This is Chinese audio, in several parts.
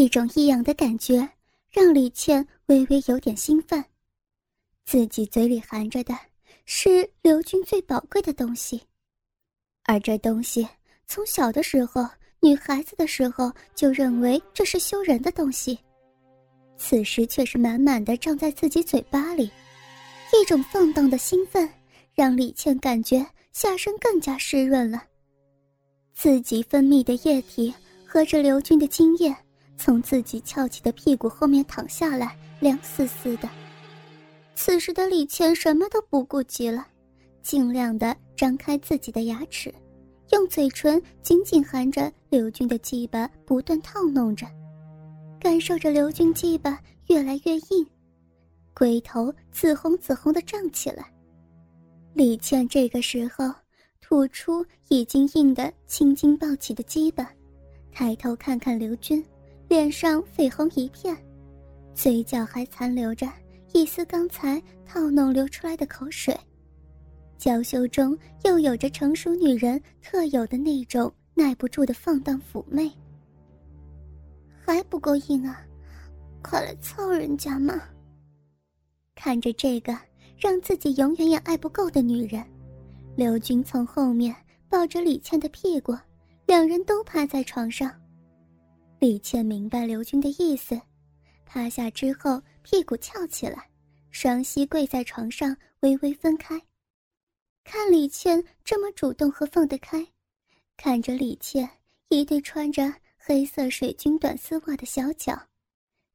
一种异样的感觉让李倩微微有点兴奋。自己嘴里含着的是刘军最宝贵的东西，而这东西从小的时候，女孩子的时候就认为这是羞人的东西，此时却是满满的胀在自己嘴巴里，一种放荡的兴奋让李倩感觉下身更加湿润了。自己分泌的液体和着刘军的精液，从自己翘起的屁股后面躺下来，凉丝丝的。此时的李倩什么都不顾及了，尽量的张开自己的牙齿，用嘴唇紧紧含着刘军的鸡巴，不断套弄着，感受着刘军鸡巴越来越硬，龟头紫红紫红的胀起来。李倩这个时候吐出已经硬得青筋暴起的鸡巴，抬头看看刘军，脸上绯红一片，嘴角还残留着。一丝刚才套弄流出来的口水，娇羞中又有着成熟女人特有的那种耐不住的放荡妩媚。还不够硬啊，快来操人家嘛！看着这个让自己永远也爱不够的女人，刘军从后面抱着李倩的屁股，两人都趴在床上。李倩明白刘军的意思。趴下之后，屁股翘起来，双膝跪在床上，微微分开。看李倩这么主动和放得开，看着李倩一对穿着黑色水军短丝袜的小脚，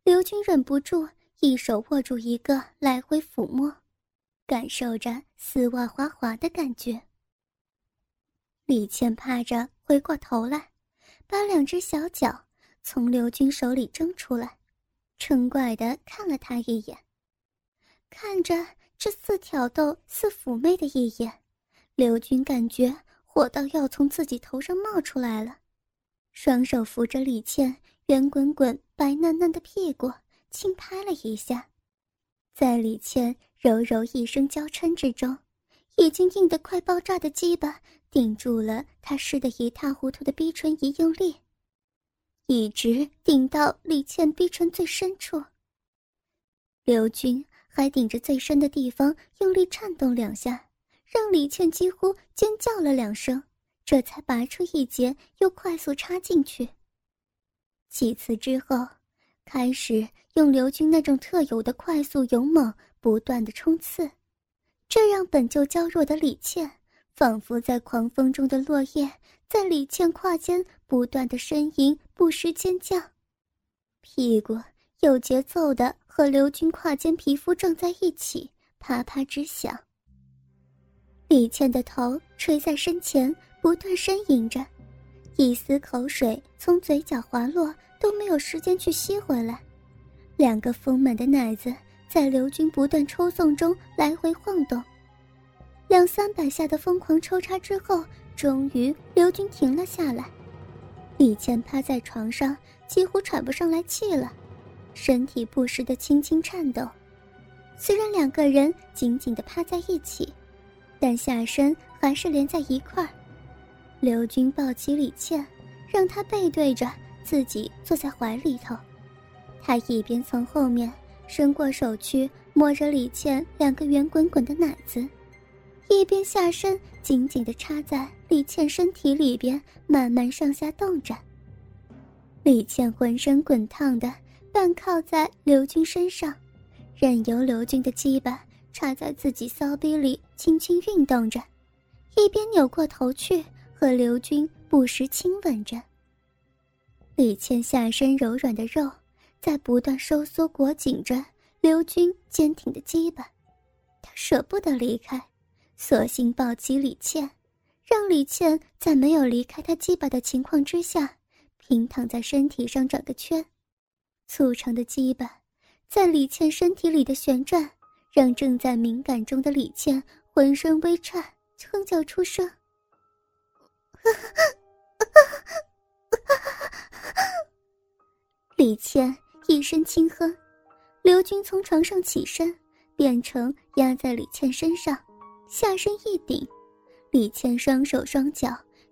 刘军忍不住一手握住一个，来回抚摸，感受着丝袜滑滑的感觉。李倩趴着，回过头来，把两只小脚从刘军手里挣出来。嗔怪的看了他一眼，看着这似挑逗似妩媚的一眼，刘军感觉火到要从自己头上冒出来了，双手扶着李倩圆滚滚白嫩嫩的屁股，轻拍了一下，在李倩柔柔一声娇嗔之中，已经硬得快爆炸的鸡巴顶住了他湿得一塌糊涂的逼唇，一用力。一直顶到李倩逼唇最深处。刘军还顶着最深的地方用力颤动两下，让李倩几乎尖叫了两声，这才拔出一截，又快速插进去。几次之后，开始用刘军那种特有的快速勇猛不断的冲刺，这让本就娇弱的李倩仿佛在狂风中的落叶。在李倩胯间不断的呻吟，不时尖叫，屁股有节奏的和刘军胯间皮肤撞在一起，啪啪直响。李倩的头垂在身前，不断呻吟着，一丝口水从嘴角滑落，都没有时间去吸回来。两个丰满的奶子在刘军不断抽送中来回晃动，两三百下的疯狂抽插之后。终于，刘军停了下来。李倩趴在床上，几乎喘不上来气了，身体不时的轻轻颤抖。虽然两个人紧紧的趴在一起，但下身还是连在一块儿。刘军抱起李倩，让她背对着自己坐在怀里头。他一边从后面伸过手去摸着李倩两个圆滚滚的奶子。一边下身紧紧的插在李倩身体里边，慢慢上下动着。李倩浑身滚烫的，半靠在刘军身上，任由刘军的鸡巴插在自己骚逼里，轻轻运动着，一边扭过头去和刘军不时亲吻着。李倩下身柔软的肉在不断收缩裹紧着刘军坚挺的鸡巴，他舍不得离开。索性抱起李倩，让李倩在没有离开他鸡巴的情况之下，平躺在身体上转个圈。粗长的鸡巴在李倩身体里的旋转，让正在敏感中的李倩浑身微颤，哼叫出声。李倩一声轻哼，刘军从床上起身，变成压在李倩身上。下身一顶，李倩双手双脚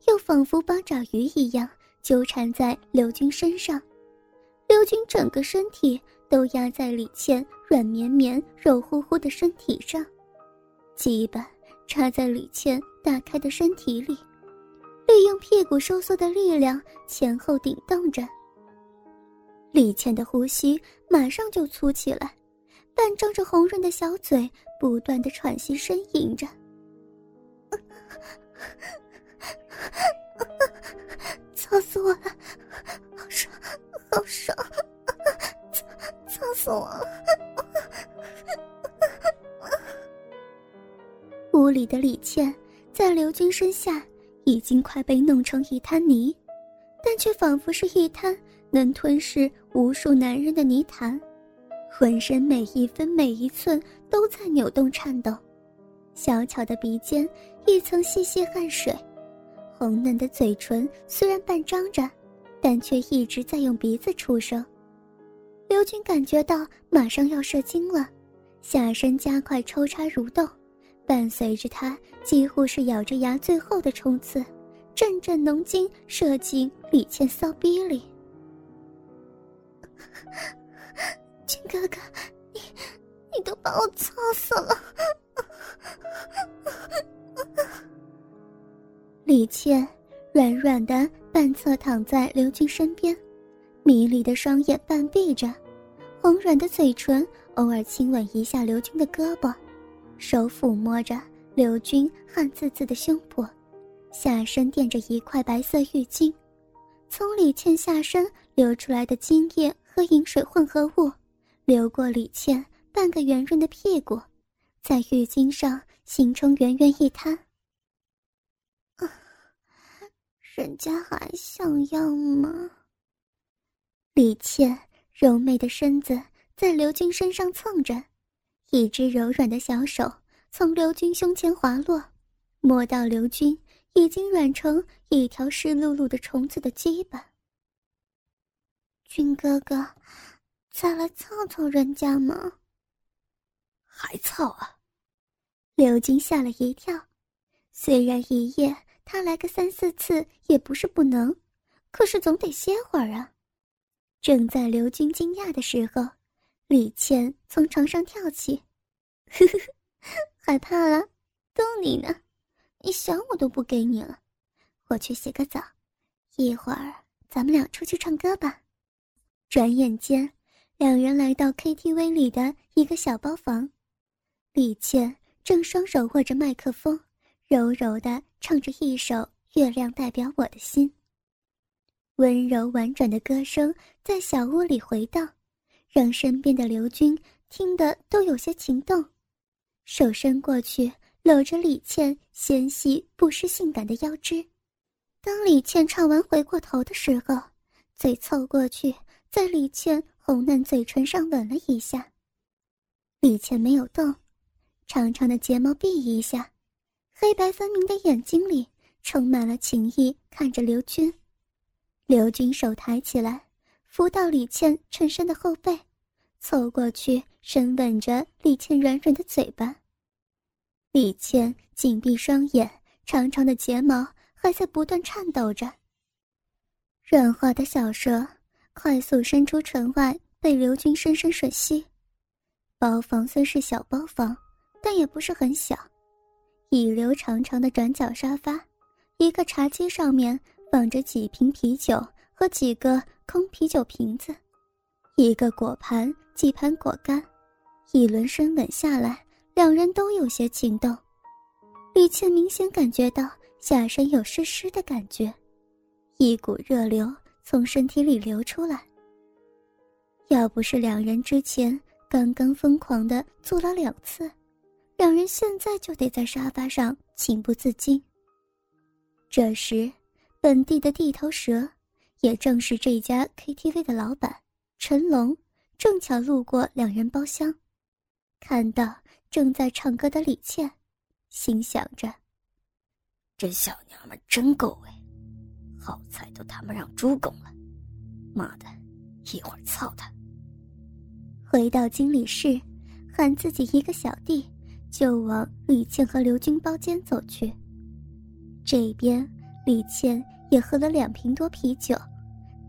又仿佛八爪鱼一样纠缠在刘军身上。刘军整个身体都压在李倩软绵绵、肉乎乎的身体上，鸡巴插在李倩打开的身体里，利用屁股收缩的力量前后顶动着。李倩的呼吸马上就粗起来，半张着红润的小嘴，不断的喘息呻吟着。操死我了！好爽，好爽！操，操死我了！屋里的李倩在刘军身下已经快被弄成一滩泥，但却仿佛是一滩。能吞噬无数男人的泥潭，浑身每一分每一寸都在扭动颤抖，小巧的鼻尖一层细细汗水，红嫩的嘴唇虽然半张着，但却一直在用鼻子出声。刘军感觉到马上要射精了，下身加快抽插蠕动，伴随着他几乎是咬着牙最后的冲刺，阵阵浓精射进李倩骚逼里。金哥哥，你你都把我操死了！李倩软软的半侧躺在刘军身边，迷离的双眼半闭着，红软的嘴唇偶尔亲吻一下刘军的胳膊，手抚摸着刘军汗滋滋的胸部，下身垫着一块白色浴巾，从李倩下身流出来的精液。和饮水混合物流过李倩半个圆润的屁股，在浴巾上形成圆圆一滩。人家还想要吗？李倩柔媚的身子在刘军身上蹭着，一只柔软的小手从刘军胸前滑落，摸到刘军已经软成一条湿漉漉的虫子的鸡巴。军哥哥，再来操操人家吗？还操啊！刘军吓了一跳。虽然一夜他来个三四次也不是不能，可是总得歇会儿啊。正在刘军惊讶的时候，李倩从床上跳起，呵呵呵，害怕了？逗你呢！你想我都不给你了，我去洗个澡，一会儿咱们俩出去唱歌吧。转眼间，两人来到 KTV 里的一个小包房，李倩正双手握着麦克风，柔柔的唱着一首《月亮代表我的心》。温柔婉转的歌声在小屋里回荡，让身边的刘军听得都有些情动，手伸过去搂着李倩纤细不失性感的腰肢。当李倩唱完回过头的时候，嘴凑过去。在李倩红嫩嘴唇上吻了一下。李倩没有动，长长的睫毛闭一下，黑白分明的眼睛里充满了情意，看着刘军。刘军手抬起来，扶到李倩衬衫的后背，凑过去深吻着李倩软软的嘴巴。李倩紧闭双眼，长长的睫毛还在不断颤抖着。软滑的小舌。快速伸出唇外，被刘军深深吮吸。包房虽是小包房，但也不是很小。一流长长的转角沙发，一个茶几上面放着几瓶啤酒和几个空啤酒瓶子，一个果盘，几盘果干。一轮深吻下来，两人都有些情动。李倩明显感觉到下身有湿湿的感觉，一股热流。从身体里流出来。要不是两人之前刚刚疯狂的做了两次，两人现在就得在沙发上情不自禁。这时，本地的地头蛇，也正是这家 KTV 的老板陈龙，正巧路过两人包厢，看到正在唱歌的李倩，心想着：这小娘们真够味。好菜都他妈让猪拱了，妈的，一会儿操他！回到经理室，喊自己一个小弟，就往李倩和刘军包间走去。这边李倩也喝了两瓶多啤酒，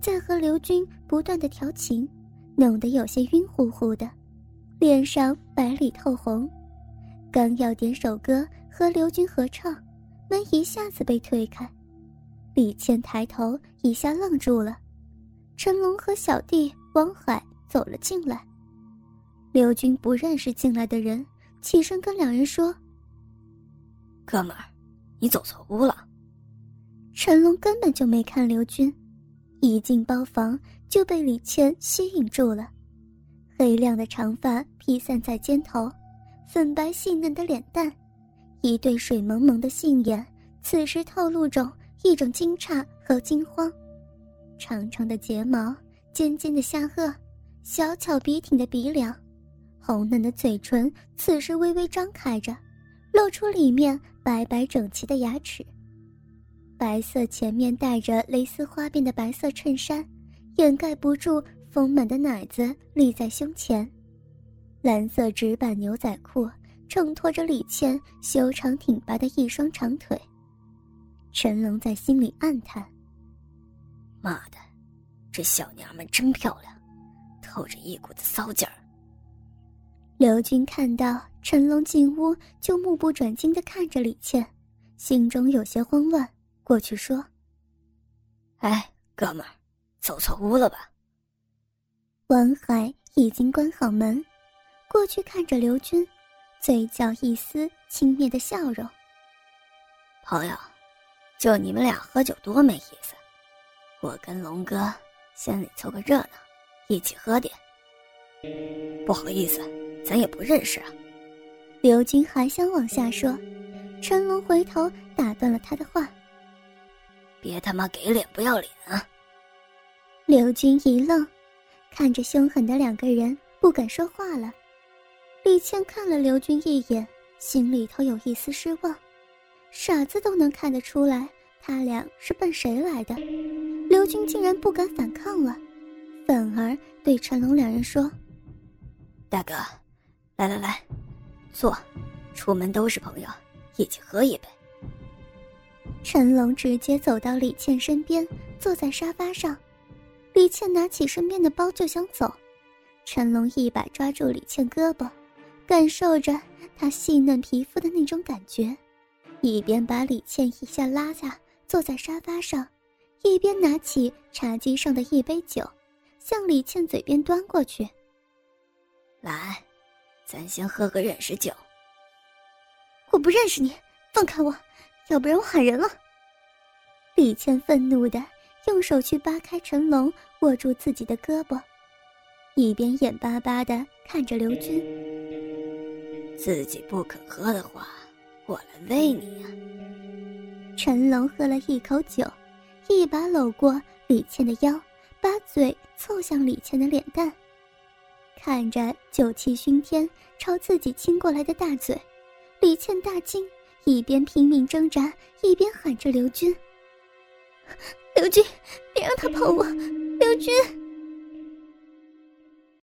在和刘军不断的调情，弄得有些晕乎乎的，脸上白里透红。刚要点首歌和刘军合唱，门一下子被推开，李倩抬头一下愣住了。陈龙和小弟王海走了进来。刘军不认识进来的人，起身跟两人说：“哥们儿，你走错屋了。”陈龙根本就没看刘军，一进包房就被李倩吸引住了，黑亮的长发披散在肩头。粉白细嫩的脸蛋，一对水蒙蒙的杏眼，此时透露着一种惊诧和惊慌。长长的睫毛，尖尖的下颚，小巧笔挺的鼻梁，红嫩的嘴唇，此时微微张开着，露出里面白白整齐的牙齿。白色前面带着蕾丝花边的白色衬衫，掩盖不住丰满的奶子立在胸前。蓝色直板牛仔裤衬托着李倩修长挺拔的一双长腿。陈龙在心里暗叹：“妈的，这小娘们真漂亮，透着一股子骚劲儿。”刘军看到陈龙进屋，就目不转睛地看着李倩，心中有些慌乱，过去说：“哎，哥们儿，走错屋了吧？”王海已经关好门。过去看着刘军，嘴角一丝轻蔑的笑容。朋友，就你们俩喝酒多没意思，我跟龙哥先里凑个热闹，一起喝点。不好意思，咱也不认识啊。刘军还想往下说，陈龙回头打断了他的话：“别他妈给脸不要脸啊！”刘军一愣，看着凶狠的两个人，不敢说话了。李倩看了刘军一眼，心里头有一丝失望。傻子都能看得出来，他俩是奔谁来的。刘军竟然不敢反抗了，反而对陈龙两人说：“大哥，来来来，坐。出门都是朋友，一起喝一杯。”陈龙直接走到李倩身边，坐在沙发上。李倩拿起身边的包就想走，陈龙一把抓住李倩胳膊。感受着她细嫩皮肤的那种感觉，一边把李倩一下拉下坐在沙发上，一边拿起茶几上的一杯酒，向李倩嘴边端过去。来，咱先喝个认识酒。我不认识你，放开我，要不然我喊人了。李倩愤怒的用手去扒开陈龙握住自己的胳膊，一边眼巴巴的看着刘军。自己不肯喝的话，我来喂你呀。陈龙喝了一口酒，一把搂过李倩的腰，把嘴凑向李倩的脸蛋，看着酒气熏天朝自己亲过来的大嘴，李倩大惊，一边拼命挣扎，一边喊着：“刘军，刘军，别让他碰我，刘军。”